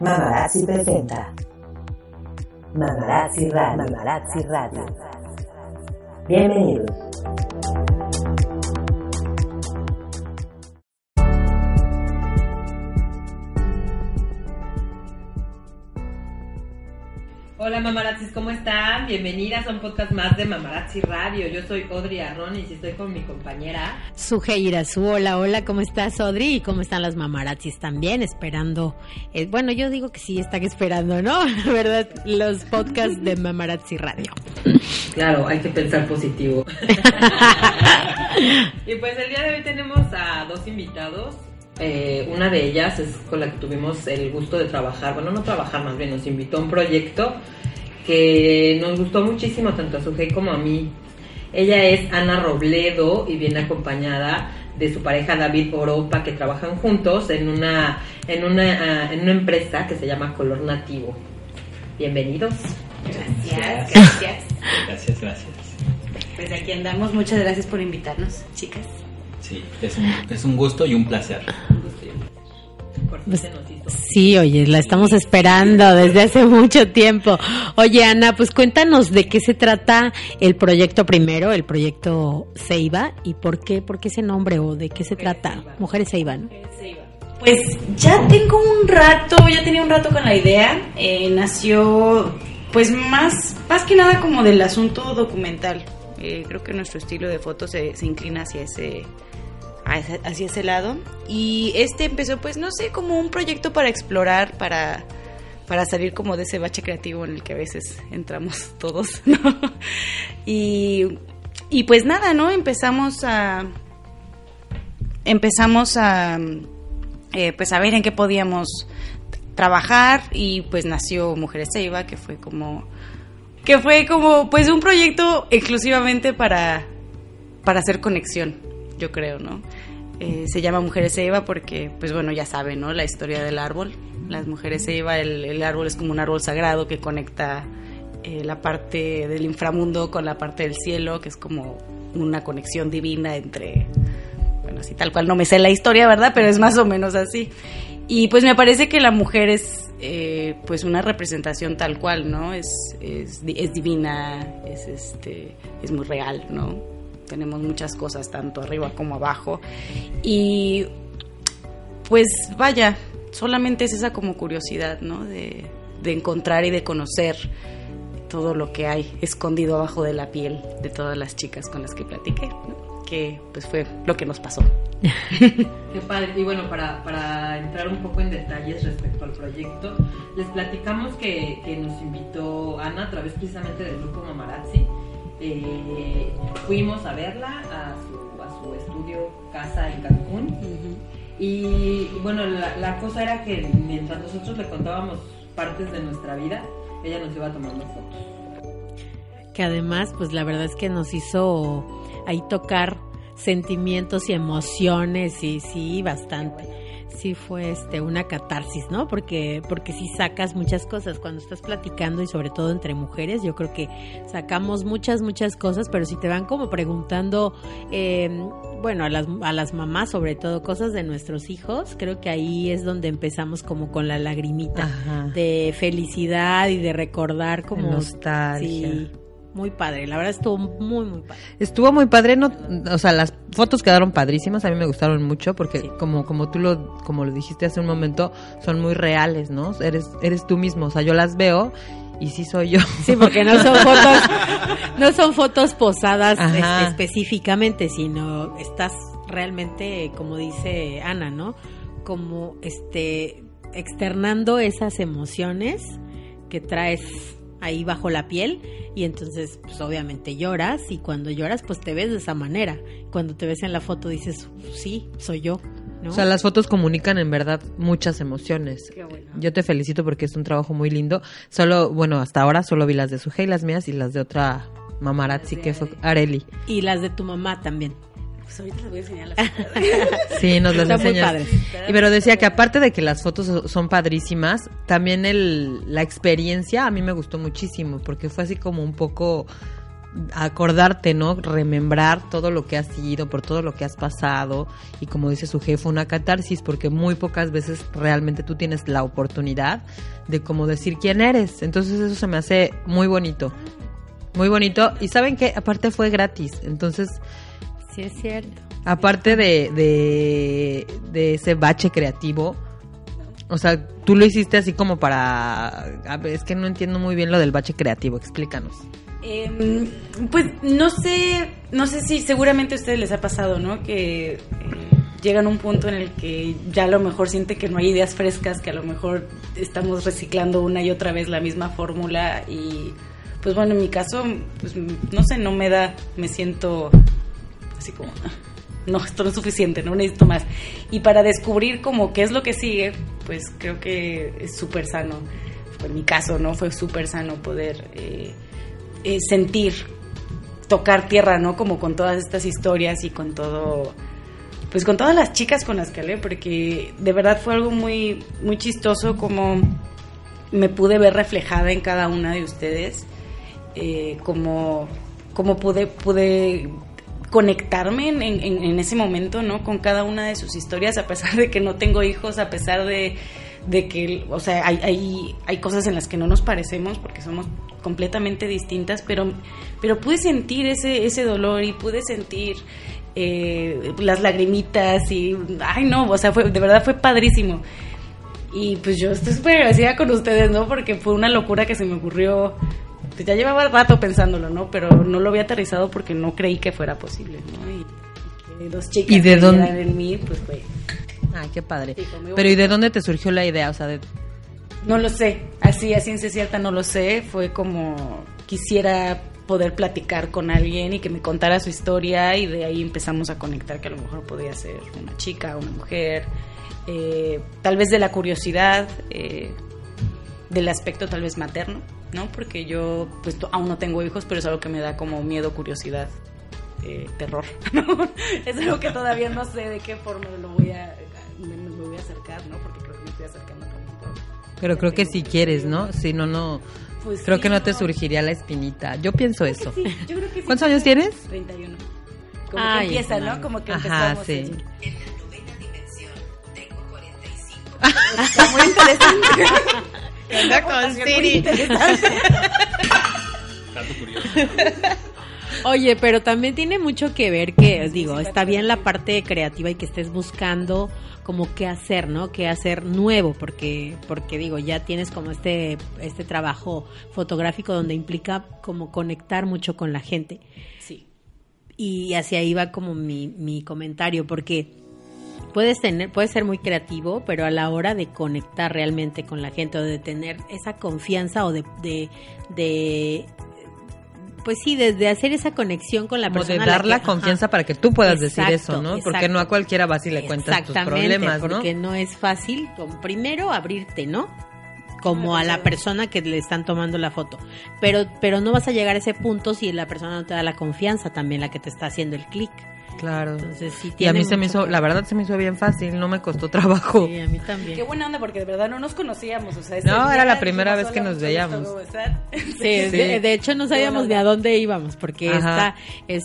Mamarazzi presenta Mamarazzi Radio. Mamarazzi Radio. Bienvenidos. Hola mamarazzis, ¿cómo están? Bienvenidas a un podcast más de Mamarazzi Radio. Yo soy Audrey Arronis y estoy con mi compañera Sujeira Su. Hola, hola, ¿cómo estás, Audrey? ¿Y cómo están las mamarazzis también? Esperando. eh, bueno, yo digo que sí están esperando, ¿no? La verdad, los podcasts de Mamarazzi Radio. Claro, hay que pensar positivo. y pues el día de hoy tenemos a dos invitados. Eh, una de ellas es con la que tuvimos el gusto de trabajar, bueno, no trabajar más bien, nos invitó a un proyecto que nos gustó muchísimo tanto a Sujei como a mí. Ella es Ana Robledo y viene acompañada de su pareja David Oropa que trabajan juntos en una, en una, ah, en una empresa que se llama Color Nativo. Bienvenidos. Gracias, gracias. Gracias, gracias. Pues aquí andamos. Muchas gracias por invitarnos, chicas. Sí, es un, es un gusto y un placer. Por fin se nos hizo. Sí, oye, la estamos esperando desde hace mucho tiempo. Oye, Ana, pues cuéntanos de qué se trata el proyecto primero, el proyecto Ceiba, y por qué, por qué ese nombre o de qué se trata. Ceiba. Mujeres Ceiba, ¿no? Pues ya tengo un rato, ya tenía un rato con la idea. Eh, nació, pues más, más que nada como del asunto documental. Eh, creo que nuestro estilo de foto se, se inclina hacia ese, hacia ese lado. Y este empezó, pues no sé, como un proyecto para explorar, para, para salir como de ese bache creativo en el que a veces entramos todos. Y, y pues nada, ¿no? Empezamos a, empezamos a eh, pues a ver en qué podíamos trabajar y pues nació Mujeres Ceiba que fue como que fue como pues un proyecto exclusivamente para para hacer conexión yo creo no Eh, se llama Mujeres Ceiba porque pues bueno ya saben no la historia del árbol las mujeres Ceiba el, el árbol es como un árbol sagrado que conecta eh, la parte del inframundo con la parte del cielo que es como una conexión divina entre bueno, así tal cual no me sé la historia, ¿verdad? Pero es más o menos así. Y pues me parece que la mujer es eh, pues una representación tal cual, ¿no? Es, es, es divina, es, este, es muy real, ¿no? Tenemos muchas cosas, tanto arriba como abajo. Y pues vaya, solamente es esa como curiosidad, ¿no? De, de encontrar y de conocer todo lo que hay escondido abajo de la piel de todas las chicas con las que platiqué, que pues fue lo que nos pasó. Qué padre. Y bueno, para, para entrar un poco en detalles respecto al proyecto, les platicamos que, que nos invitó Ana a través precisamente del grupo Mamarazzi. Eh, fuimos a verla a su, a su estudio casa en Cancún. Y bueno, la, la cosa era que mientras nosotros le contábamos partes de nuestra vida, ella nos iba tomando fotos. que además, pues la verdad es que nos hizo ahí tocar sentimientos y emociones y sí, bastante. Sí fue este una catarsis, ¿no? Porque porque sí sacas muchas cosas cuando estás platicando y sobre todo entre mujeres, yo creo que sacamos muchas muchas cosas, pero si te van como preguntando eh, bueno, a las, a las mamás sobre todo cosas de nuestros hijos, creo que ahí es donde empezamos como con la lagrimita Ajá. de felicidad y de recordar como nostalgia. Sí, muy padre, la verdad estuvo muy muy padre. Estuvo muy padre, no, o sea, las fotos quedaron padrísimas, a mí me gustaron mucho porque Sí. como como tú lo como lo dijiste hace un momento, son muy reales, ¿no? Eres eres tú mismo, o sea, yo las veo y sí soy yo. Sí, porque no son fotos no son fotos posadas específicamente, sino estás realmente como dice Ana, ¿no? Como este externando esas emociones que traes ahí bajo la piel y entonces pues obviamente lloras y cuando lloras pues te ves de esa manera. Cuando te ves en la foto dices, sí, soy yo, ¿no? O sea, las fotos comunican en verdad muchas emociones. Qué bueno. Yo te felicito porque es un trabajo muy lindo. Solo, bueno, hasta ahora solo vi las de Sujei, las mías y las de otra mamarazzi que fue Areli. y las de tu mamá también. Pues ahorita les voy a enseñar la foto. Sí, nos las enseñas. Y pero decía que aparte de que las fotos son padrísimas, también el, la experiencia a mí me gustó muchísimo porque fue así como un poco acordarte, ¿no? Remembrar todo lo que has sido, por todo lo que has pasado y como dice su jefe, una catarsis porque muy pocas veces realmente tú tienes la oportunidad de como decir quién eres. Entonces eso se me hace muy bonito. Muy bonito. Y saben que aparte fue gratis. Entonces, Sí, es cierto. aparte de, de, de ese bache creativo, o sea, tú lo hiciste así como para... a ver, es que no entiendo muy bien lo del bache creativo. Explícanos. Em, pues no sé, no sé si seguramente a ustedes les ha pasado, ¿no? Que eh, llegan a un punto en el que ya a lo mejor siente que no hay ideas frescas, que a lo mejor estamos reciclando una y otra vez la misma fórmula y pues bueno, en mi caso, pues no sé, no me da, me siento así como, "Ah, no, esto no es suficiente, no necesito más. Y para descubrir como qué es lo que sigue, pues creo que es súper sano. En mi caso, ¿no? Fue súper sano poder eh, eh, sentir, tocar tierra, ¿no? Como con todas estas historias y con todo, pues con todas las chicas con las que hablé, porque de verdad fue algo muy, muy chistoso como me pude ver reflejada en cada una de ustedes, eh, como, como pude, pude conectarme en, en- ese momento, ¿no? Con cada una de sus historias, a pesar de que no tengo hijos, a pesar de, que, o sea, hay, hay, hay cosas en las que no nos parecemos porque somos completamente distintas, pero, pero pude sentir ese, ese dolor y pude sentir eh, las lagrimitas y, ay no, o sea, fue, de verdad fue padrísimo. Y pues yo estoy súper agradecida con ustedes, ¿no? Porque fue una locura que se me ocurrió. Pues ya llevaba rato pensándolo, ¿no? Pero no lo había aterrizado porque no creí que fuera posible, ¿no? Y, y que dos chicas ¿Y de creyeran dónde? en mí, pues fue... Ay, qué padre. Sí, Pero ¿y de dónde te surgió la idea? O sea, de, No lo sé, así a ciencia cierta no lo sé, fue como quisiera poder platicar con alguien y que me contara su historia y de ahí empezamos a conectar que a lo mejor podía ser una chica, una mujer, eh, tal vez de la curiosidad, eh, del aspecto tal vez materno, ¿no? Porque yo pues aún no tengo hijos, pero es algo que me da como miedo, curiosidad, eh, terror. ¿no? es algo que todavía no sé de qué forma lo voy a, me, me voy a acercar, ¿no? Porque creo que me estoy acercando por- pero creo que si quieres, ¿no? Si no, no... Pues Creo sí, que no te surgiría la espinita. Yo pienso eso. Sí, yo creo que sí. ¿Cuántos años tienes? 31. Como Ay, que empieza, no. ¿no? Como que Ajá, empezamos. sí. así. Está muy interesante. Anda con. Dato curioso. Oye, pero también tiene mucho que ver que, digo, está bien la parte creativa y que estés buscando como qué hacer, ¿no? Qué hacer nuevo, porque, porque digo, ya tienes como este, este trabajo fotográfico donde implica como conectar mucho con la gente. Sí. Y hacia ahí va como mi, mi comentario, porque puedes tener, puedes ser muy creativo, pero a la hora de conectar realmente con la gente o de tener esa confianza o de, de, de pues sí, desde hacer esa conexión con la Como persona. de dar la que- confianza ajá. para que tú puedas decir eso, ¿no? Porque exacto. no a cualquiera vas y le cuentas tus problemas, ¿no? porque no es fácil, primero abrirte, ¿no? Como a la persona que le están tomando la foto. Pero, pero no vas a llegar a ese punto si la persona no te da la confianza también, la que te está haciendo el clic. Claro. Entonces sí Y a tiene mí se me hizo, la ver. verdad se me hizo bien fácil, no me costó trabajo. Sí, a mí también. Qué buena onda, porque de verdad no nos conocíamos. O sea, No, era la primera vez que "Hola, nos veíamos". Sí, Sí. De, de hecho no sabíamos ni buena a dónde íbamos, porque Ajá. esta,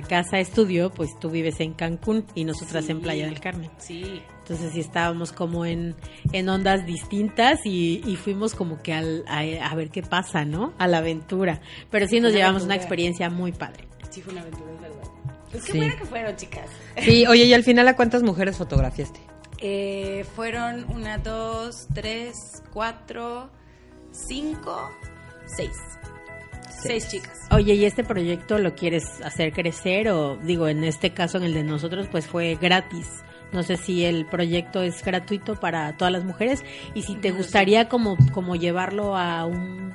esta casa estudio, pues tú vives en Cancún y nosotras en. Playa del Carmen. Sí. Entonces sí estábamos como en, en ondas distintas y, y fuimos como que al, a, a ver qué pasa, ¿no? A la aventura. Pero sí nos Una llevamos una experiencia muy padre. Sí, fue una aventura. Pues qué Sí. buena que fueron, chicas. Sí, oye, y al final a cuántas mujeres fotografiaste? Eh, fueron una, dos, tres, cuatro, cinco, seis. Seis chicas. Oye, ¿y este proyecto lo quieres hacer crecer o digo, en este caso, en el de nosotros, pues fue gratis? No sé si el proyecto es gratuito para todas las mujeres y si te gustaría como, como llevarlo a un,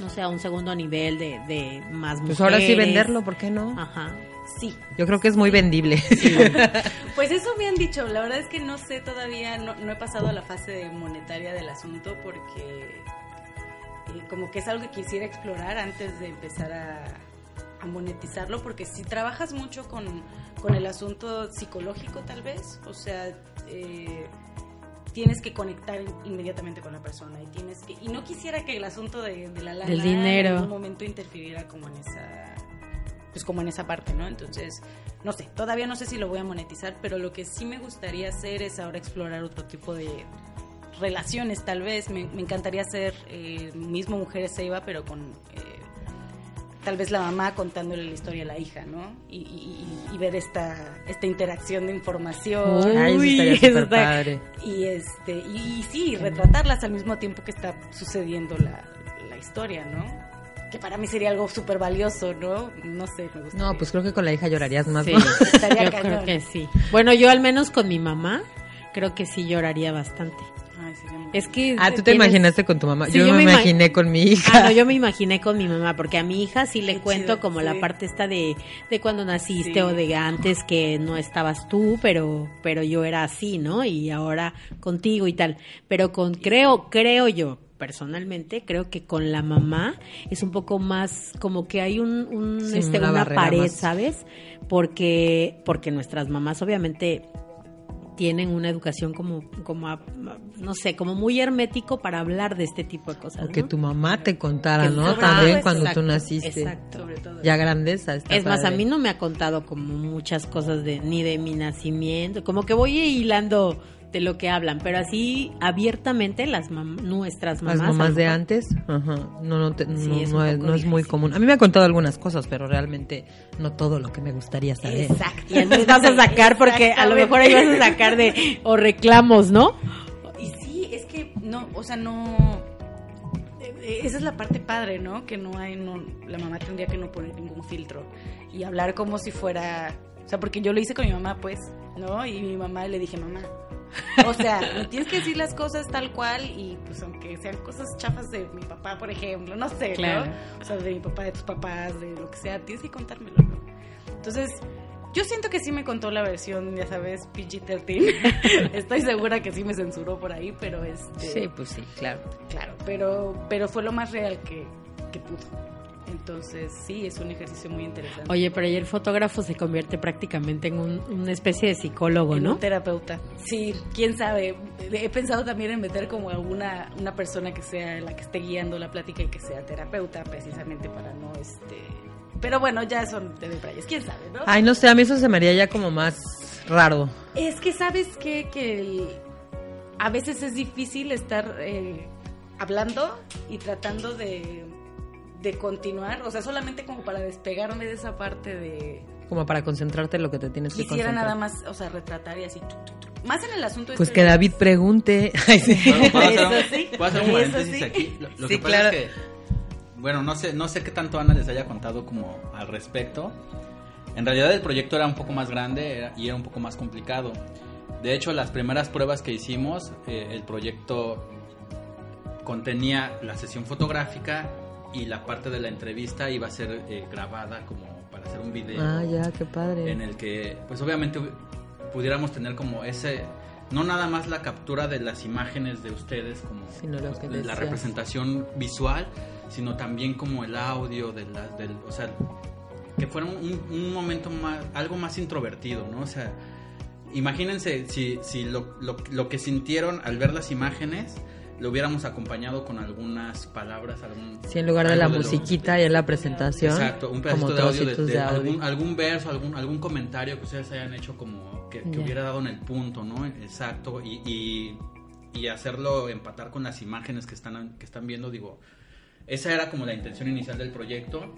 no sé, a un segundo nivel de, de más mujeres. Pues ahora sí venderlo, ¿por qué no? Ajá. Sí. Yo creo que es muy vendible. Pues eso me han dicho. La verdad es que no sé todavía, no, no he pasado a la fase monetaria del asunto porque eh, como que es algo que quisiera explorar antes de empezar a, a monetizarlo, porque si trabajas mucho con, con el asunto psicológico tal vez, o sea, eh, tienes que conectar inmediatamente con la persona y tienes que y no quisiera que el asunto de, de la lana dinero. en algún momento interfiriera como en esa pues como en esa parte, ¿no? Entonces, no sé, todavía no sé si lo voy a monetizar, pero lo que sí me gustaría hacer es ahora explorar otro tipo de relaciones, tal vez. Me, me encantaría hacer eh, mismo Mujeres Seiba, pero con eh, tal vez la mamá contándole la historia a la hija, ¿no? Y, y- y- y ver esta, esta interacción de información. Ay, eso Uy, estaría eso está- padre. Y este y, y sí, retratarlas al mismo tiempo que está sucediendo la, la historia, ¿no? Que para mí sería algo súper valioso, ¿no? No sé, me gustaría. No, pues creo que con la hija llorarías más, Sí, ¿no? Estaría yo cañón. creo que sí. Bueno, yo al menos con mi mamá creo que sí lloraría bastante. Ay, muy- Es que Ah, tú te tienes- imaginaste con tu mamá. Sí, yo, yo me me ima- imaginé con mi hija. Ah, no, yo me imaginé con mi mamá, porque a mi hija sí le Qué cuento chido, como sí. la parte esta de, de cuando naciste Sí. o de antes que no estabas tú, pero, pero yo era así, ¿no? Y ahora contigo y tal. Pero con, creo, creo yo, personalmente, creo que con la mamá es un poco más, como que hay un, un, Sí, este, una pared, más. ¿sabes? Porque, porque nuestras mamás obviamente tienen una educación como, como a- no sé, como muy hermético para hablar de este tipo de cosas. O que ¿no? tu mamá te contara, Que ¿no? sobre También todo, cuando exacto, tú naciste. Exacto. sobre todo. Ya grandeza. está Es más, a mí no me ha contado como muchas cosas de ni de mi nacimiento, como que voy hilando de lo que hablan, pero así abiertamente las mam- nuestras Las mamás. a mamás de antes, ajá, no, no, te- Sí, no, es no un es, poco no es muy común. A mí me ha contado algunas cosas, pero realmente no todo lo que me gustaría saber. Exacto. Y entonces vas a sacar porque a lo mejor ahí vas a sacar de o reclamos, ¿no? Y sí, es que no, o sea, no. Esa es la parte padre, ¿no? Que no hay, no, la mamá tendría que no poner ningún filtro y hablar como si fuera, o sea, porque yo lo hice con mi mamá, pues, ¿no? Y mi mamá le dije, mamá, o sea, me tienes que decir las cosas tal cual y pues aunque sean cosas chafas de mi papá, por ejemplo, no sé, Claro. ¿no? O sea, de mi papá, de tus papás, de lo que sea, tienes que contármelo, ¿no? Entonces, yo siento que sí me contó la versión, ya sabes, PG-13. Estoy segura que sí me censuró por ahí, pero este... Sí, pues sí, claro. Claro, pero, pero fue lo más real que, que pudo. Entonces, sí, es un ejercicio muy interesante. Oye, pero ahí el fotógrafo se convierte prácticamente en un- una especie de psicólogo, En ¿no? un terapeuta. Sí, quién sabe. He pensado también en meter como alguna una persona que sea la que esté guiando la plática y que sea terapeuta, precisamente para no este. Pero bueno, ya son de detalles, quién sabe, ¿no? Ay, no sé, a mí eso se me haría ya como más raro. Es que sabes qué? que el- a veces es difícil estar eh, hablando y tratando de, de continuar, o sea, solamente como para despegarme de esa parte de Como para concentrarte en lo que te tienes que quisiera concentrar. nada más, o sea, retratar y así. tu, tu, tu. Más en el asunto Pues este que de- David pregunte. Ay, sí. Bueno, ¿puedo hacer, Eso un- sí, puedo hacer un eso paréntesis sí. aquí? Lo, lo Sí, que pasa claro. es que, bueno, no sé, no sé qué tanto Ana les haya contado como al respecto. En realidad el proyecto era un poco más grande era- y era un poco más complicado. De hecho, las primeras pruebas que hicimos, eh, el proyecto contenía la sesión fotográfica y la parte de la entrevista iba a ser eh, grabada como para hacer un video Ah, ya, qué padre. en el que pues obviamente pudiéramos tener como ese no nada más la captura de las imágenes de ustedes como Sino lo que la representación visual sino también como el audio de la, del o sea que fuera un, un momento más algo más introvertido no o sea imagínense si, si lo, lo, lo que sintieron al ver las imágenes lo hubiéramos acompañado con algunas palabras algún Sí, en lugar de la lo- musiquita y en la presentación. Exacto, un pedacito de audio de, de de audio. algún, algún verso, algún, algún comentario que ustedes hayan hecho como que, que hubiera dado en el punto, ¿no? Exacto, y, y, y hacerlo empatar con las imágenes que están, que están viendo, digo, esa era como la intención inicial del proyecto.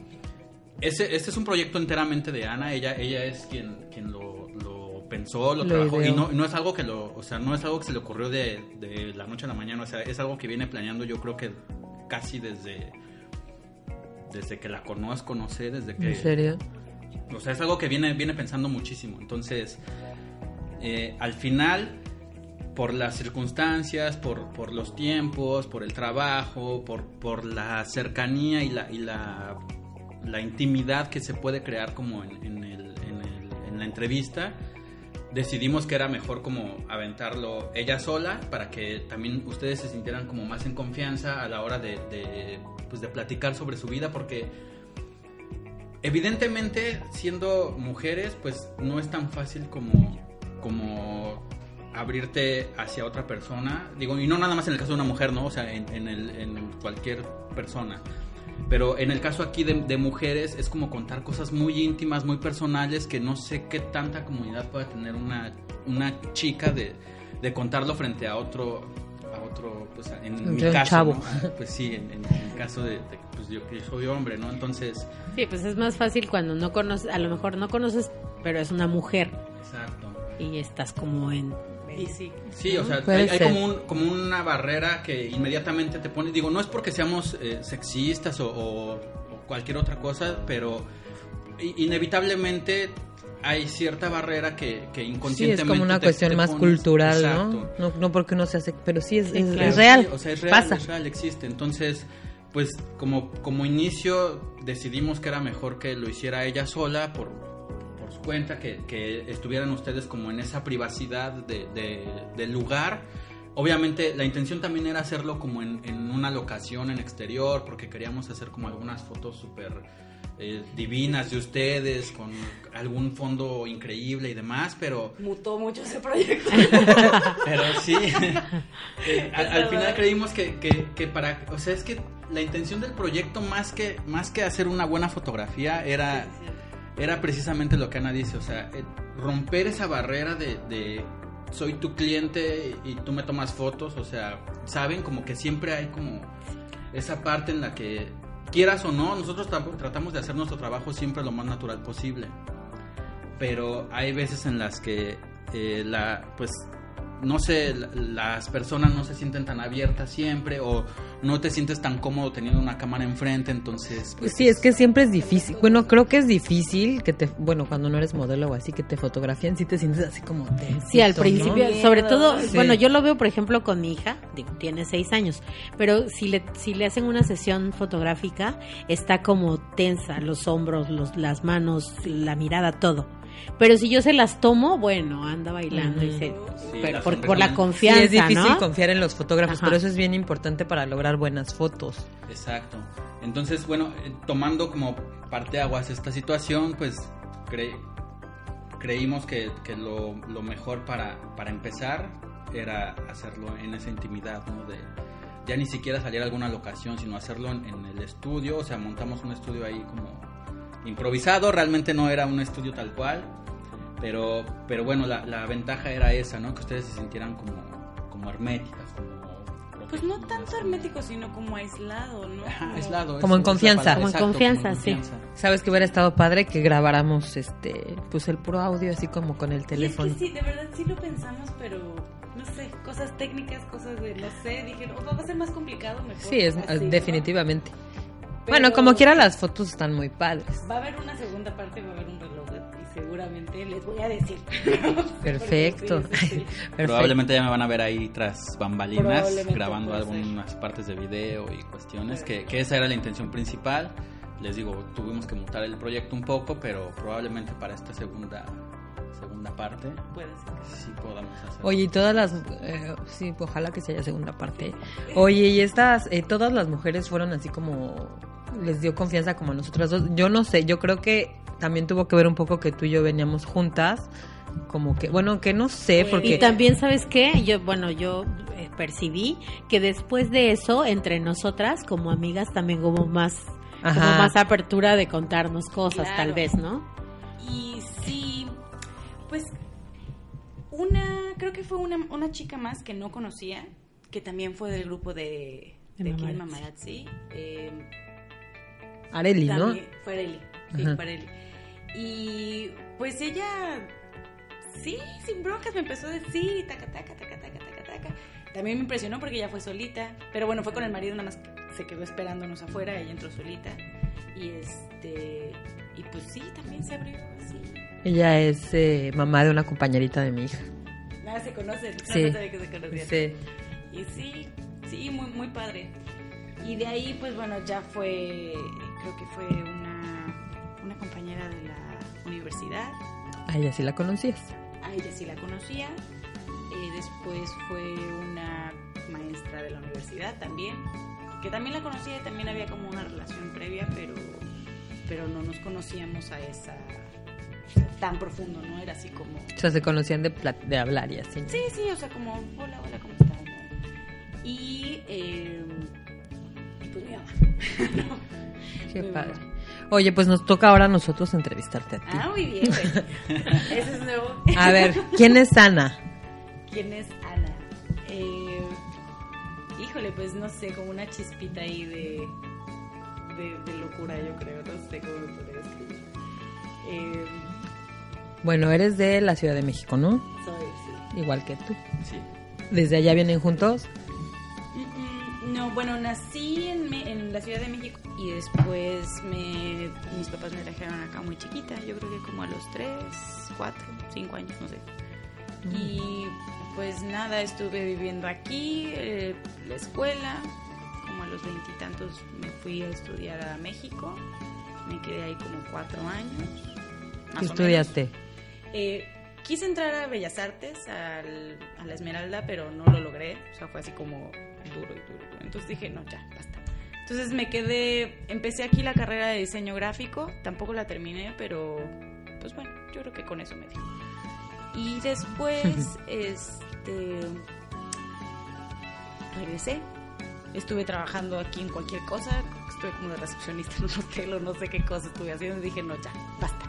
Ese, este es un proyecto enteramente de Ana, ella, ella es quien, quien lo, lo pensó, lo, Lo trabajó, y no, no es algo que lo, o sea, no es algo que se le ocurrió de, de la noche a la mañana, o sea, es algo que viene planeando yo creo que casi desde desde que la conozco, no sé, desde que... ¿En serio? O sea, es algo que viene, viene pensando muchísimo. Entonces, eh, al final, por las circunstancias, por, por los tiempos, por el trabajo, por, por la cercanía y la, y la, la intimidad que se puede crear como en, en el- en el- en la entrevista, decidimos que era mejor como aventarlo ella sola para que también ustedes se sintieran como más en confianza a la hora de, de, pues, de platicar sobre su vida porque evidentemente siendo mujeres pues no es tan fácil como como abrirte hacia otra persona. Digo y no nada más en el caso de una mujer no o sea en, en el, en cualquier persona Pero en el caso aquí de, de mujeres es como contar cosas muy íntimas, muy personales, que no sé qué tanta comunidad pueda tener una, una chica de, de contarlo frente a otro, a otro pues en mi Entre caso, chavo. ¿no? Pues sí, en, en el caso de, de, pues yo que soy hombre, ¿no? Entonces, Sí, pues es más fácil cuando no conoces, a lo mejor no conoces, pero es una mujer exacto. y estás como en... Y sí. Sí, o sea, hay, como, un- como una barrera que inmediatamente te pone, digo, no es porque seamos eh, sexistas o, o- o cualquier otra cosa, pero inevitablemente hay cierta barrera que, que Sí, es inconscientemente... como una te- cuestión te más cultural, ¿no? ¿no? No porque uno se hace, pero sí es, Sí, es- claro. es real. Sí, o sea, es real, Pasa. es real, existe. Entonces, pues como, como inicio decidimos que era mejor que lo hiciera ella sola por, cuenta, que, que estuvieran ustedes como en esa privacidad de, de- del lugar. Obviamente la intención también era hacerlo como en, en una locación en exterior, porque queríamos hacer como algunas fotos súper eh, divinas de ustedes, con algún fondo increíble y demás, pero... Mutó mucho ese proyecto. Pero sí, eh, al, al final creímos que, que, que para, o sea, es que la intención del proyecto más que, más que hacer una buena fotografía era, era precisamente lo que Ana dice, o sea, eh, romper esa barrera de, de soy tu cliente y tú me tomas fotos, o sea, saben como que siempre hay como esa parte en la que quieras o no, nosotros tam- tratamos de hacer nuestro trabajo siempre lo más natural posible pero hay veces en las que eh, la pues no sé la- las personas no se sienten tan abiertas siempre o no te sientes tan cómodo teniendo una cámara enfrente entonces pues, Sí, es que siempre es difícil. Bueno, creo que es difícil que te, bueno, cuando no eres modelo o así, que te fotografían, sí te sientes así como tensito, Sí, al principio, ¿no? sobre todo, Sí. bueno, yo lo veo, por ejemplo, con mi hija, digo, tiene seis años, pero si le, si le hacen una sesión fotográfica, está como tensa, los hombros, los, las manos, la mirada, todo. Pero si yo se las tomo, bueno, anda bailando y se, Sí, pero las por, la también. Sí, confianza, es difícil ¿no? confiar en los fotógrafos, Ajá. pero eso es bien importante para lograr buenas fotos. exacto entonces bueno eh, tomando como parteaguas esta situación pues cre- creímos que, que lo, lo mejor para, para empezar era hacerlo en esa intimidad no de ya ni siquiera salir a alguna locación sino hacerlo en, en el estudio o sea montamos un estudio ahí como improvisado, realmente no era un estudio tal cual, pero, pero bueno, la, la ventaja era esa, ¿no? Que ustedes se sintieran como, como herméticas, como... Pues no tanto hermético, sino como aislado, ¿no? Ajá, aislado. Como en confianza. palabra, Como en confianza, sí. Sabes que hubiera estado padre que grabáramos este, pues el puro audio así como con el Y es teléfono. que sí, de verdad sí lo pensamos, pero no sé, cosas técnicas, cosas de, no sé, dije, "Oh, va a ser más complicado, mejor. Sí, es así, ¿no?". Pero Bueno, como quiera las fotos están muy padres. Va a haber una segunda parte, va a haber un reloj y seguramente les voy a decir. Perfecto. Porque sí, sí, sí. Perfecto. Probablemente ya me van a ver ahí tras bambalinas grabando puede ser. algunas partes de video y cuestiones, que, Perfecto. que esa era la intención principal. Les digo, tuvimos que mutar el proyecto un poco, pero probablemente para esta segunda segunda parte Puede ser. sí podamos hacer. Oye, y todas las... eh, sí, ojalá que se haya segunda parte. Oye, y estas, eh, todas las mujeres fueron así como... Les dio confianza como a nosotras dos. Yo no sé, yo creo que también tuvo que ver un poco que tú y yo veníamos juntas. Como que, bueno, que no sé, porque... Y también, ¿sabes qué? Yo, bueno, yo eh, percibí que después de eso, entre nosotras, como amigas, también hubo más, como más apertura de contarnos cosas, Claro. tal vez, ¿no? Y sí, pues una, creo que fue una, una chica más que no conocía, que también fue del grupo de, De de aquí de Mamarazzi. Mamarazzi. Eh, Areli, ¿no? fue Areli, sí, Ajá. fue Areli. Y pues ella, sí, sin broncas, me empezó a decir, taca, taca, taca, taca, taca, taca. También me impresionó porque ella fue solita, pero bueno, fue con el marido, nada más se quedó esperándonos afuera, ella entró solita. Y este, y pues sí, también se abrió así. Ella es eh, mamá de una compañerita de mi hija. Nada, se conocen, no Sí. sabía que se conocían. Sí. Y sí, sí, muy, muy padre. Y de ahí, pues bueno, ya fue, creo que fue una, una compañera de la universidad. A ella sí la conocías. A ella sí la conocía. Eh, después fue una maestra de la universidad también, que también la conocía y también había como una relación previa, pero, pero no nos conocíamos a esa tan profundo, ¿no? Era así como... O sea, se conocían de, de hablar y así. ¿no? Sí, sí, o sea, como, hola, hola, ¿cómo estás? Y, eh, y pues mi mamá. Qué Muy padre. bueno. Oye, pues nos toca ahora a nosotros entrevistarte a ti. Ah, muy bien, güey. Ese es nuevo. A ver, ¿quién es Ana? ¿Quién es Ana? Eh, híjole, pues no sé, como una chispita ahí de, de, de locura, yo creo. No sé cómo me podría escribir. Eh, Bueno, eres de la Ciudad de México, ¿no? soy, sí. Igual que tú. Sí. ¿Desde allá vienen juntos? No, bueno, nací en, Me- en la Ciudad de México y después me, mis papás me trajeron acá muy chiquita, yo creo que como a los 3, 4, 5 años, no sé. Y pues nada, estuve viviendo aquí, eh, la escuela, como a los veintitantos me fui a estudiar a México, me quedé ahí como 4 años. más ¿Qué o estudiaste? menos. Eh, quise entrar a Bellas Artes, al- a la Esmeralda, pero no lo logré. O sea, fue así como duro y duro. Entonces dije, no, ya, basta. Entonces me quedé, empecé aquí la carrera de diseño gráfico, tampoco la terminé, pero pues bueno, yo creo que con eso me dio. Y después, este, regresé. Estuve trabajando aquí en cualquier cosa, estuve como de recepcionista en un hotel o no sé qué cosa estuve haciendo y dije, no, ya, basta.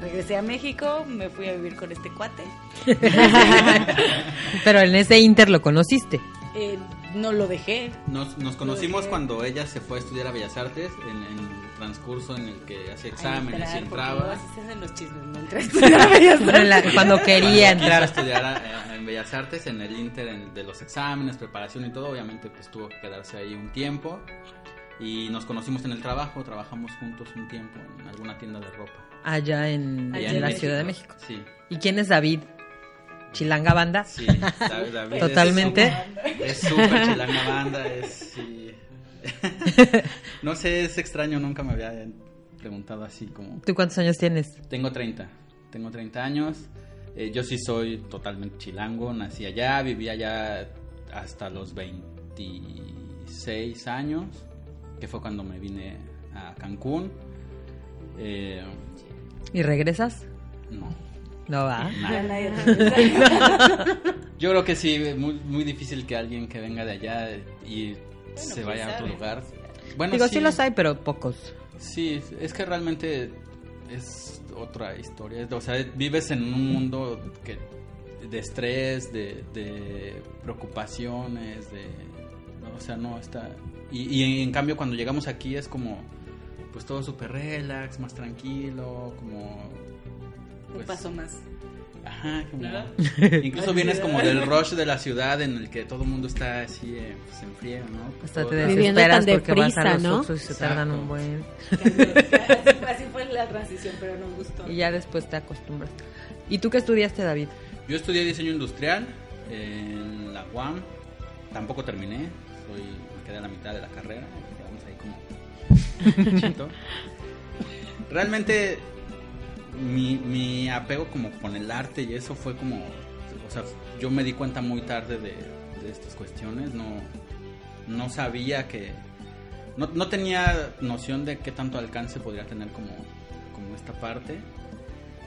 Regresé a México, me fui a vivir con este cuate. Pero en ese inter lo conociste. Eh, no lo dejé. Nos, nos conocimos dejé. cuando ella se fue a estudiar a Bellas Artes en, en el transcurso en el que hacía exámenes y Entrar, porque entraba. así se hacen los chismes, no entré a estudiar a Bellas Artes. En la- Cuando quería Quiso entrar. estudiar a- en Bellas Artes en el Inter en- de los exámenes, preparación y todo. Obviamente, pues tuvo que quedarse ahí un tiempo. Y nos conocimos en el trabajo, trabajamos juntos un tiempo en alguna tienda de ropa. Allá en, Allá en en la México. Ciudad de México. Sí, ¿Y quién es David? ¿Chilanga Banda? sí. David- Totalmente. Es súper chilanga banda, es... sí. no sé, es extraño, nunca me había preguntado así como... ¿Tú cuántos años tienes? Tengo 30, tengo 30 años. Eh, yo sí soy totalmente chilango, nací allá, viví allá hasta los 26 años, que fue cuando me vine a Cancún. Eh, ¿Y regresas? no, No va. Yo creo que sí, muy, muy difícil que alguien que venga de allá y se vaya a otro lugar. Bueno, Digo, sí. los hay, pero pocos. Sí, es que realmente es otra historia. O sea, vives en un mundo que de estrés, de, de preocupaciones, de... no, o sea, no está... Y, y en cambio cuando llegamos aquí es como, pues todo súper relax, más tranquilo, como... Un pues, paso más. Ajá, como... ¿Verdad? Incluso vienes como del rush de la ciudad en el que todo el mundo está así, eh, pues en friega, ¿no? Hasta te desesperas tan porque vas a deprisa, los ¿no? Y se tardan un buen. así, fue la transición, pero nos gustó. Y ya después te acostumbras. ¿Y tú qué estudiaste, David? Yo estudié diseño industrial en la UAM. Tampoco terminé. Soy, me quedé a la mitad de la carrera. Quedamos ahí como. Realmente mi, mi apego como con el arte y eso fue como... O sea, yo me di cuenta muy tarde de, de estas cuestiones. No, no sabía que... No, no tenía noción de qué tanto alcance podría tener como, como esta parte.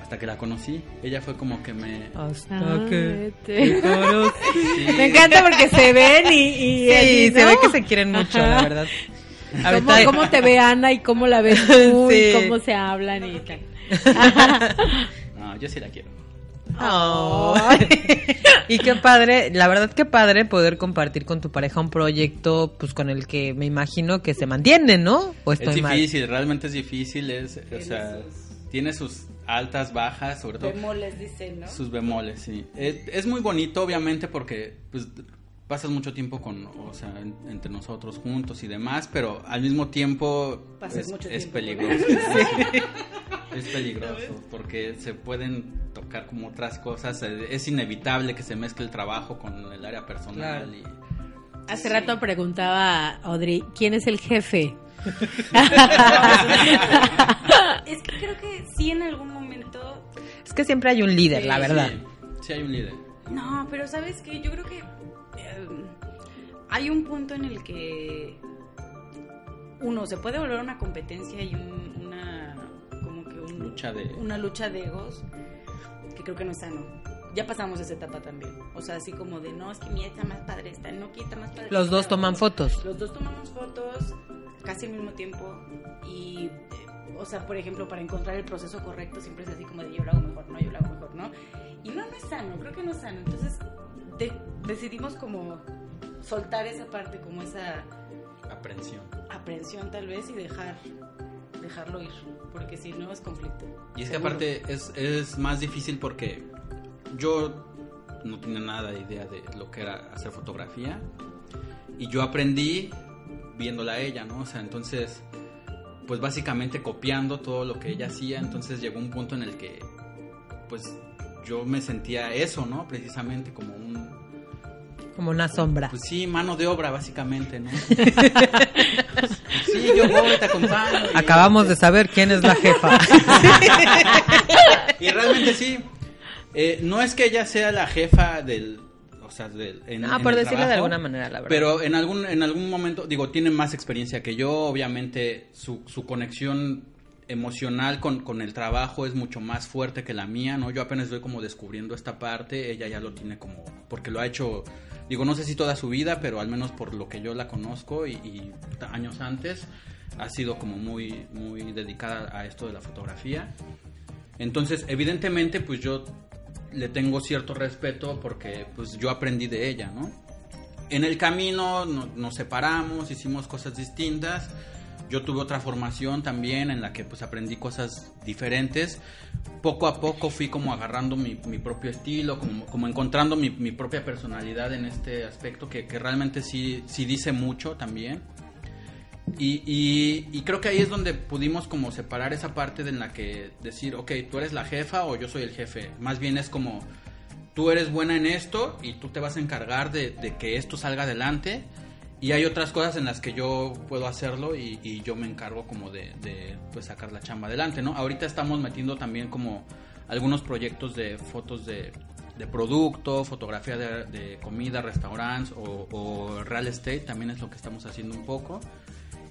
Hasta que la conocí. Ella fue como que me... Hasta Ah, que te- Sí. Me encanta porque se ven y, y Sí, se ve que se quieren mucho, Ajá. la verdad. ¿Cómo, cómo te ve Ana y cómo la ves tú Sí. y cómo se hablan y tal? No, yo sí la quiero. Ay. y qué padre, la verdad qué padre poder compartir con tu pareja un proyecto pues con el que me imagino que se mantiene, ¿no? ¿O estoy es mal? difícil, realmente es difícil. Es, o Tiene sea, sus- tiene sus altas, bajas, sobre todo Bemoles, dicen, ¿no? sus bemoles, sí. Es, es muy bonito, obviamente, porque pues, pasas mucho tiempo con, o sea, en- entre nosotros juntos y demás, pero al mismo tiempo Pasas es, mucho es tiempo con peligroso. Es peligroso porque se pueden tocar como otras cosas. eh, Es inevitable que se mezcle el trabajo con el área personal Claro. y Hace rato preguntaba Audrey, ¿quién es el jefe? Es que creo que sí en algún momento... Es que siempre hay un líder, Sí, la verdad. Sí, sí hay un líder. No, pero sabes que yo creo que hay un punto en el que uno se puede volver una competencia y un- una como que un- Lucha de... una lucha de egos que creo que no es sano. Ya pasamos esa etapa también. O sea, así como de no, es que mi está más padre, esta no quita más padre. Los dos toman fotos. Los dos tomamos fotos. casi al mismo tiempo y, eh, o sea, por ejemplo, para encontrar el proceso correcto siempre es así como de yo lo hago mejor, no, yo lo hago mejor, ¿no? Y no, no es sano, creo que no es sano. Entonces de- decidimos como soltar esa parte, como esa Aprensión. aprensión tal vez y dejar dejarlo ir, porque si no es conflicto. Y es que Seguro. aparte es, es más difícil porque yo no tenía nada de idea de lo que era hacer fotografía y yo aprendí viéndola a ella, ¿no? O sea, entonces, pues básicamente copiando todo lo que ella hacía, entonces llegó un punto en el que, pues yo me sentía eso, ¿no? Precisamente como un, Como una sombra. pues sí, mano de obra básicamente, ¿no? sí, yo voy, te acompaño. y- Acabamos de saber quién es la jefa. Y realmente sí. Eh, no es que ella sea la jefa del. O sea, del. en- Ah, en por el decirlo de alguna manera, la verdad. Pero en algún, en algún momento, digo, tiene más experiencia que yo. Obviamente, su, su conexión emocional con, con el trabajo es mucho más fuerte que la mía, ¿no? Yo apenas estoy como descubriendo esta parte. Ella ya lo tiene como. Porque lo ha hecho. Digo, no sé si toda su vida, pero al menos por lo que yo la conozco y, y años antes, ha sido como muy, muy dedicada a esto de la fotografía. Entonces, evidentemente, pues yo le tengo cierto respeto porque pues yo aprendí de ella, ¿no? En el camino no- nos separamos, hicimos cosas distintas. Yo tuve otra formación también en la que pues aprendí cosas diferentes. Poco a poco fui como agarrando mi, mi propio estilo, como, como encontrando mi, mi propia personalidad en este aspecto que, que realmente sí, sí dice mucho también. Y, y- y creo que ahí es donde pudimos como separar esa parte de en la que decir, ok, tú eres la jefa o yo soy el jefe. Más bien es como, tú eres buena en esto y tú te vas a encargar de, de que esto salga adelante. Y hay otras cosas en las que yo puedo hacerlo y, yo me encargo como de, pues sacar la chamba adelante, ¿no? Ahorita estamos metiendo también como algunos proyectos de fotos de, de producto, fotografía de, comida, restaurantes o, real estate, también es lo que estamos haciendo un poco.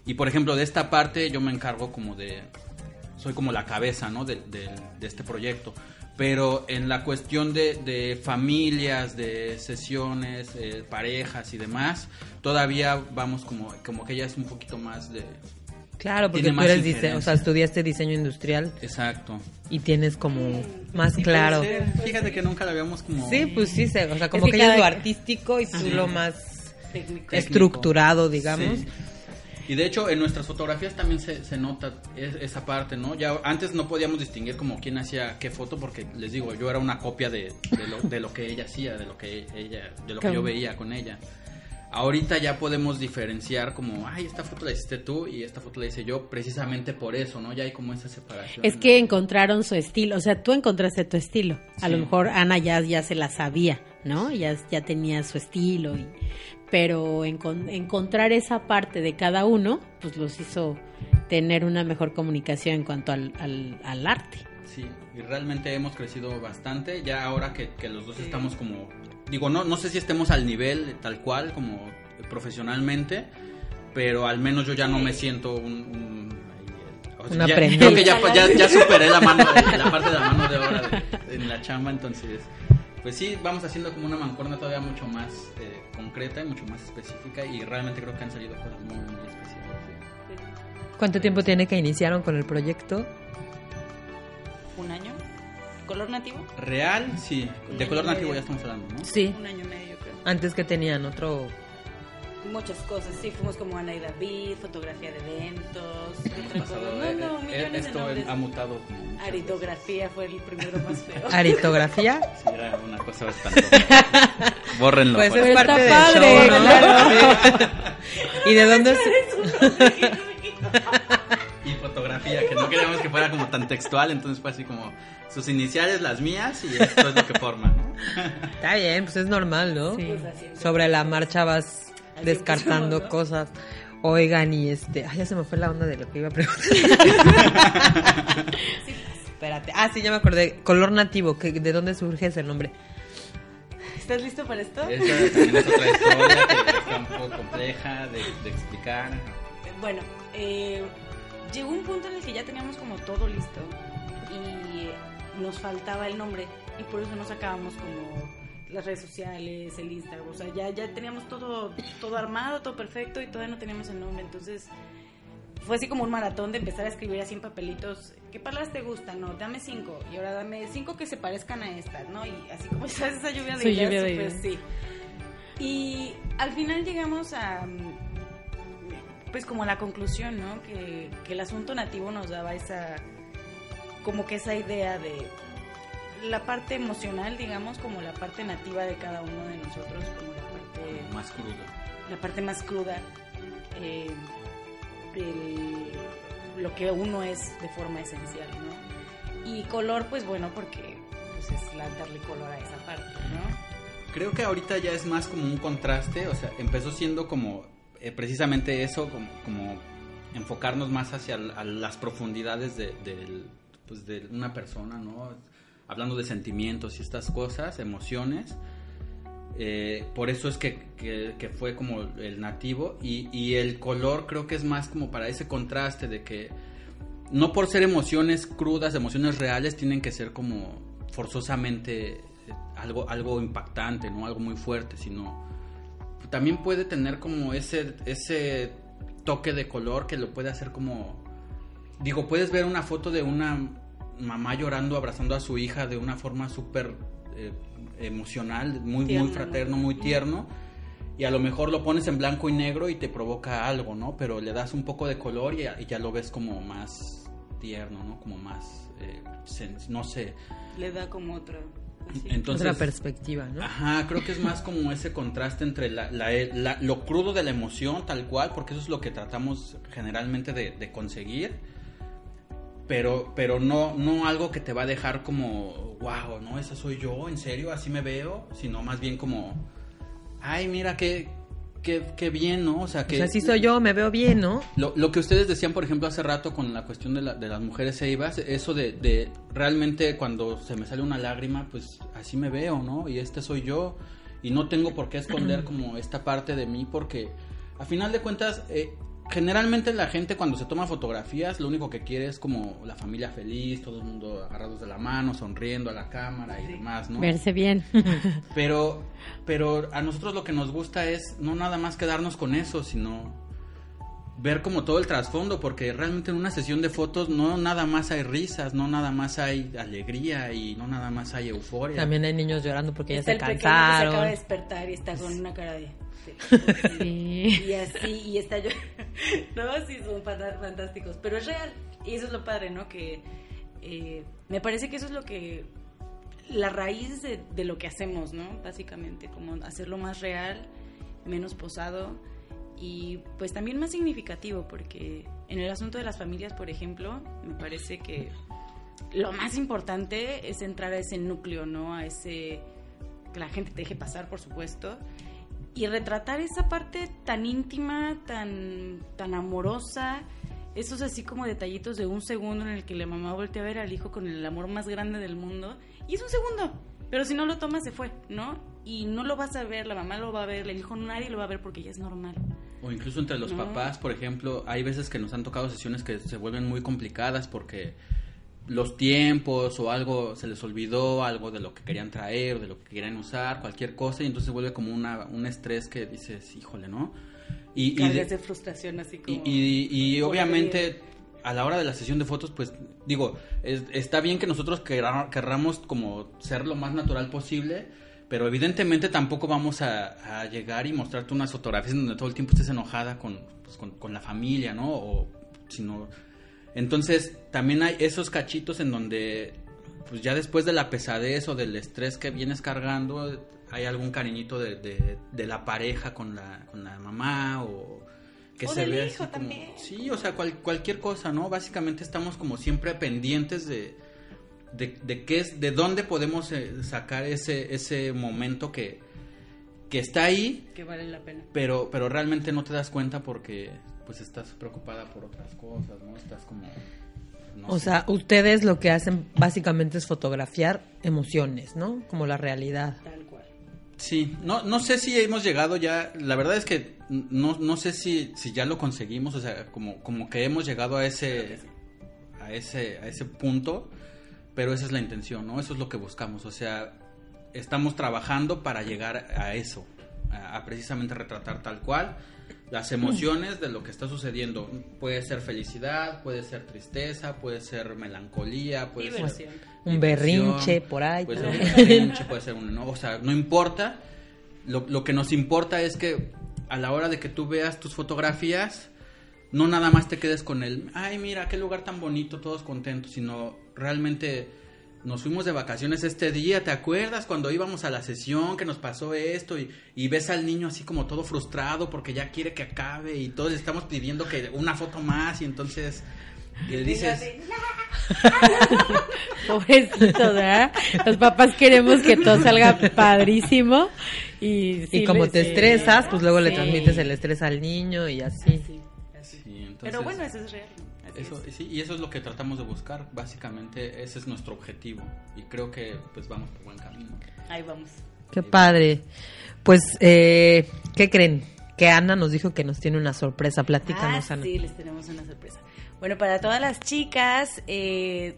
Y por ejemplo, de esta parte yo me encargo como de... Soy como la cabeza, ¿no? De este proyecto. Pero en la cuestión de, de familias, de sesiones, eh, parejas y demás, todavía vamos como, como que ella es un poquito más de... Claro, porque tú eres dise- injerencia. o sea, estudiaste diseño industrial Exacto. y tienes como más claro. Fíjate que nunca la habíamos como... Sí, pues sí, se- o sea, como Es que que ella es lo artístico y tú lo más Técnico. estructurado, digamos. Sí. Y de hecho en nuestras fotografías también se, se nota es- esa parte, ¿no? Ya antes no podíamos distinguir como quién hacía qué foto porque les digo, yo era una copia de, de, lo, de lo que ella hacía, de lo que ella, de lo que yo veía con ella. Ahorita ya podemos diferenciar como, ay, esta foto la hiciste tú y esta foto la hice yo, precisamente por eso, ¿no? Ya hay como esa separación. Es que encontraron su estilo, o sea, tú encontraste tu estilo. A Sí. lo mejor Ana ya, ya se la sabía, ¿no? Ya, ya tenía su estilo, y, pero encon- encontrar esa parte de cada uno, pues los hizo tener una mejor comunicación en cuanto al, al, al arte. Sí, y realmente hemos crecido bastante. Ya ahora que, que los dos estamos como. Digo, no, no sé si estemos al nivel tal cual, como profesionalmente, pero al menos yo ya no me siento un. un- ahí, eh, o sea, Un ya- aprendiz. creo que ya, ya, ya superé la, mano, la parte de la mano de obra de- en la chamba, entonces. Pues sí, vamos haciendo como una mancuerna todavía mucho más eh, concreta y mucho más específica, y realmente creo que han salido cosas muy, muy especiales. sí. ¿Cuánto tiempo tiene que iniciaron con el proyecto? ¿Un año? ¿Color nativo? Real, sí, de color nativo ya estamos hablando, ¿no? Sí. Un año y medio, creo. Antes que tenían otro... Muchas cosas, sí, fuimos como Ana y David, fotografía de eventos, no, no, millones de esto nombres. ha mutado como muchas veces. Aritografía fue el primero más feo. Aritografía. Sí, era una cosa espantosa. Bórrenlo. Pues es parte del padre, show, ¿no? claro. Sí. ¿Y de dónde es? y fotografía, que no queríamos que fuera como tan textual, entonces fue así como sus iniciales, las mías, y esto es lo que forma, ¿no? Está bien, pues es normal, ¿no? Sí. Pues. Sobre la marcha vas descartando cosas. Oigan, y este... Ay, ya se me fue la onda de lo que iba a preguntar. Espérate. Ah, sí, ya me acordé. Color nativo, que, ¿de dónde surge ese nombre? ¿Estás listo para esto? Esa también es otra historia que está un poco compleja de, de explicar. Bueno, eh, llegó un punto en el que ya teníamos como todo listo y nos faltaba el nombre y por eso no sacábamos como las redes sociales, el Instagram, o sea, ya, ya teníamos todo, todo armado, todo perfecto y todavía no teníamos el nombre, entonces fue así como un maratón de empezar a escribir así en papelitos, ¿qué palabras te gustan? No, dame cinco, y ahora dame cinco que se parezcan a estas, ¿no? Y así como sabes esa lluvia de Su ideas, lluvia de pues ideas. sí. Y al final llegamos a, pues como a la conclusión, ¿no? Que, que el asunto nativo nos daba esa, como que esa idea de la parte emocional, digamos, como la parte nativa de cada uno de nosotros, como la parte Más crudo. la parte más cruda, eh, el- lo que uno es de forma esencial, ¿no? Y color, pues bueno, porque pues, es la- darle color a esa parte, ¿no? Creo que ahorita ya es más como un contraste, o sea, empezó siendo como eh, precisamente eso, como, como enfocarnos más hacia a las profundidades de, del- pues, de una persona, ¿no? Hablando de sentimientos y estas cosas, emociones. Eh, por eso es que, que- que fue como el nativo y, y el color creo que es más como para ese contraste de que no por ser emociones crudas, emociones reales, tienen que ser como forzosamente eh, algo, algo impactante, ¿no? Algo muy fuerte, sino también puede tener como ese, ese toque de color que lo puede hacer como... Digo, puedes ver una foto de una mamá llorando, abrazando a su hija de una forma súper eh, emocional, muy, Tierno, muy fraterno, ¿no? muy tierno. Y a lo mejor lo pones en blanco y negro y te provoca algo, ¿no? Pero le das un poco de color y ya, y ya lo ves como más tierno, ¿no? Como más, eh, no sé. Le da como otra... así. Entonces, Otra perspectiva, ¿no? Ajá, creo que es más como ese contraste entre la, la- la- lo crudo de la emoción, tal cual, porque eso es lo que tratamos generalmente de, de conseguir, pero, pero no, no algo que te va a dejar como, wow, ¿no? Esa soy yo, en serio, así me veo, sino más bien como, ay, mira qué, qué, qué bien, ¿no? O sea, que... O sea, soy yo, me veo bien, ¿no? Lo, lo que ustedes decían, por ejemplo, hace rato con la cuestión de, la- de las mujeres eivas, eso de, de realmente cuando se me sale una lágrima, pues así me veo, ¿no? Y este soy yo, y no tengo por qué esconder como esta parte de mí, porque a final de cuentas, eh, generalmente la gente cuando se toma fotografías, lo único que quiere es como la familia feliz, todo el mundo agarrados de la mano, sonriendo a la cámara y demás, ¿no? Verse bien. Pero, pero a nosotros lo que nos gusta es no nada más quedarnos con eso, sino ver como todo el trasfondo, porque realmente en una sesión de fotos no nada más hay risas, no nada más hay alegría y no nada más hay euforia. También hay niños llorando porque ya se el que se acaba de cansaron. despertar y está con una cara de... Sí. Y así, y está yo. No, sí, son fantásticos. Pero es real. Y eso es lo padre, ¿no? Que eh, me parece que eso es lo que. La raíz de, de lo que hacemos, ¿no? Básicamente, como hacerlo más real, menos posado y pues también más significativo, porque en el asunto de las familias, por ejemplo, me parece que lo más importante es entrar a ese núcleo, ¿no? A ese. que la gente te deje pasar, por supuesto y retratar esa parte tan íntima, tan, tan amorosa, esos así como detallitos de un segundo en el que la mamá voltea a ver al hijo con el amor más grande del mundo, y es un segundo, pero si no lo tomas se fue, ¿no? Y no lo vas a ver, la mamá lo va a ver, el hijo nadie lo va a ver porque ya es normal. O incluso entre los No. papás, por ejemplo, hay veces que nos han tocado sesiones que se vuelven muy complicadas porque los tiempos o algo se les olvidó, algo de lo que querían traer, de lo que querían usar, cualquier cosa, y entonces se vuelve como una, un estrés que dices, híjole, ¿no? Y, y de- Cargas de frustración así como... y, y- obviamente a la hora de la sesión de fotos, pues digo, es- está bien que nosotros querra- querramos como ser lo más natural posible, pero evidentemente tampoco vamos a, llegar y mostrarte unas fotografías donde todo el tiempo estés enojada con, pues, con, con la familia, ¿no? O sino... Entonces también hay esos cachitos en donde pues ya después de la pesadez o del estrés que vienes cargando, hay algún cariñito de, de- de la pareja con la, con la mamá o que O se del ve hijo así como- sí, o sea, cual- cualquier cosa, ¿no? Básicamente estamos como siempre pendientes de, de, de qué es, de dónde podemos eh, sacar ese, ese momento que, que está ahí, Que vale la pena. pero, pero realmente no te das cuenta porque pues estás preocupada por otras cosas, ¿no? Estás como... no O sé. sea, ustedes lo que hacen básicamente es fotografiar emociones, ¿no? Como la realidad. Tal cual. Sí, no, no sé si hemos llegado ya, la verdad es que no, no sé si, si ya lo conseguimos, o sea, como, como que hemos llegado a ese, a ese, a ese punto, pero esa es la intención, ¿no? Eso es lo que buscamos, o sea, estamos trabajando para llegar a eso, a, a precisamente retratar tal cual, las emociones de lo que está sucediendo. Puede ser felicidad, puede ser tristeza, puede ser melancolía, puede Diversión. ser Un berrinche por ahí. Puede ser un berrinche, puede ser un enojo, o sea, no importa. Lo, lo que nos importa es que a la hora de que tú veas tus fotografías, no nada más te quedes con el, ay, mira, qué lugar tan bonito, todos contentos, sino realmente nos fuimos de vacaciones este día, ¿te acuerdas cuando íbamos a la sesión que nos pasó esto y, y ves al niño así como todo frustrado porque ya quiere que acabe y todos le estamos pidiendo que una foto más y entonces le dices, Pobrecito, ¿verdad? Los papás queremos que todo salga padrísimo. Y, sí Y como te estresas, pues luego le transmites el estrés al niño y así. sí, entonces, Pero bueno, eso es real. Eso, es. sí, y eso es lo que tratamos de buscar, básicamente ese es nuestro objetivo y creo que pues vamos por buen camino. Ahí vamos. Qué padre. Pues, eh, ¿qué creen? Que Ana nos dijo que nos tiene una sorpresa. Platícanos, Ah, Ana. sí, les tenemos una sorpresa. Bueno, para todas las chicas eh,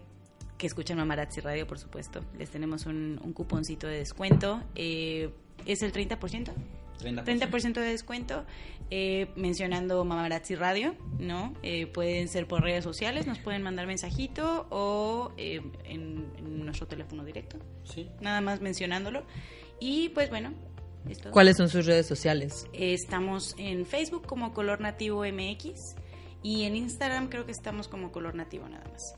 que escuchan Mamarazzi Radio, por supuesto, les tenemos un, un cuponcito de descuento. Eh, es el 30%. 30%. 30% de descuento eh, mencionando Mamarazzi Radio, ¿no? Eh, pueden ser por redes sociales, nos pueden mandar mensajito o eh, en, en nuestro teléfono directo, Sí. nada más mencionándolo. Y pues bueno, es todo. ¿Cuáles son sus redes sociales? Estamos en Facebook como Color Nativo MX y en Instagram creo que estamos como Color Nativo nada más.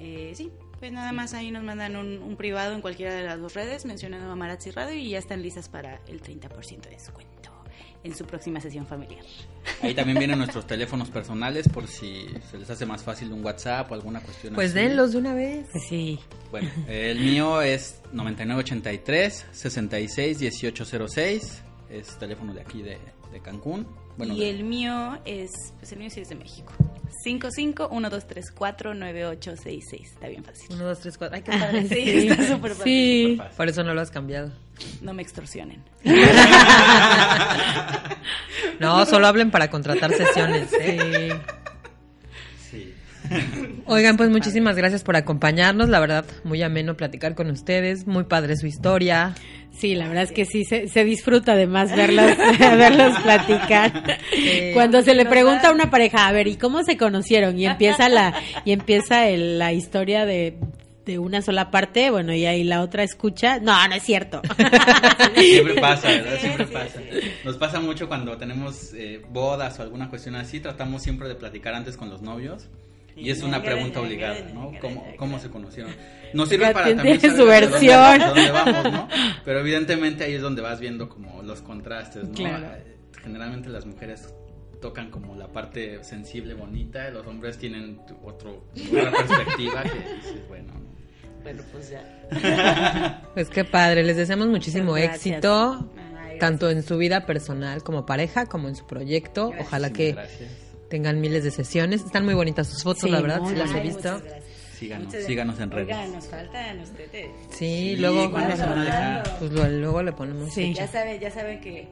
Eh, sí, pues nada más ahí nos mandan un, un privado en cualquiera de las dos redes mencionando Mamarazzi Radio y ya están listas para el 30% de descuento en su próxima sesión familiar. Ahí también vienen nuestros teléfonos personales por si se les hace más fácil un WhatsApp o alguna cuestión Pues así. denlos de una vez. Pues sí. Bueno, el mío es 9983 66 1806, es teléfono de aquí de, de Cancún. Bueno, y el mío es, pues el mío sí es de México. 5512349866. Está bien fácil. Uno, dos, tres, cuatro. Ay, qué padre. Sí, está súper fácil. Sí. Fácil. Por eso no lo has cambiado. No me extorsionen. No, solo hablen para contratar sesiones. ¿eh? Sí. Oigan, pues muchísimas gracias por acompañarnos. La verdad, muy ameno platicar con ustedes. Muy padre su historia. Sí, la verdad es que sí, se, se disfruta además verlos, verlos platicar. Cuando se le pregunta a una pareja, a ver, ¿y cómo se conocieron? Y empieza la, y empieza el- la historia de, de una sola parte, bueno, y ahí la otra escucha. No, no es cierto. Siempre pasa, ¿verdad? Siempre pasa. Nos pasa mucho cuando tenemos eh, bodas o alguna cuestión así, tratamos siempre de platicar antes con los novios. Y es una pregunta obligada, ¿no? ¿Cómo, cómo se conocieron? Nos sirve para también saber su dónde- versión. dónde vamos, ¿no? Pero evidentemente ahí es donde vas viendo como los contrastes, ¿no? Claro. Generalmente las mujeres tocan como la parte sensible, bonita, y los hombres tienen otro, otra perspectiva que dices, bueno, ¿no? Bueno, pues ya. Pues qué padre. Les deseamos muchísimo gracias. éxito. Ay, Tanto en su vida personal como pareja, como en su proyecto. Gracias. Ojalá que Gracias. Tengan miles de sesiones. Están muy bonitas sus fotos, Sí, la verdad, sí las he visto. gracias. Síganos, síganos en redes. Oigan, nos faltan ustedes. Sí, Sí, luego, ¿cuándo se van a dejar? pues lo- luego le ponemos Sí. Ya saben, ya saben que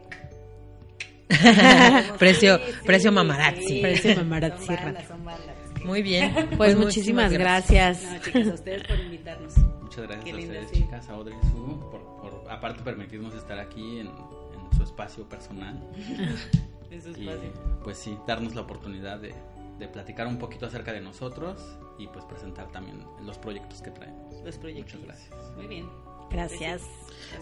precio, Sí, sí, precio sí. mamarazzi. Precio mamarazzi. Son bandas, son bandas. Muy bien. Pues muchísimas gracias. No, chicas, a ustedes por invitarnos. Muchas gracias Qué a ustedes, chicas, a Audrey y Su, por, por aparte permitirnos estar aquí en, en su espacio personal. Su Y pues sí, darnos la oportunidad de, de platicar un poquito acerca de nosotros y pues presentar también los proyectos que traemos. Los proyectos. Muchas gracias. Muy bien. Gracias.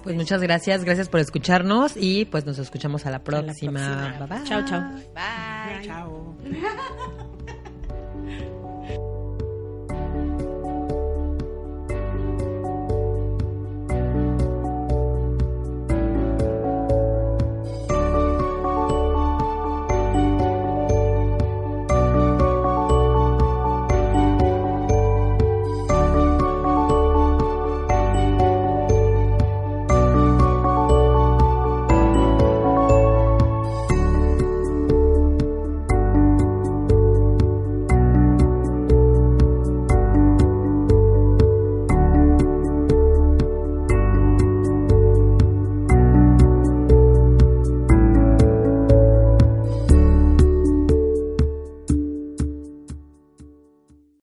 Pues muchas gracias, gracias por escucharnos y pues nos escuchamos a la la próxima. próxima. Bye bye. Chao, chao. Bye. Chao.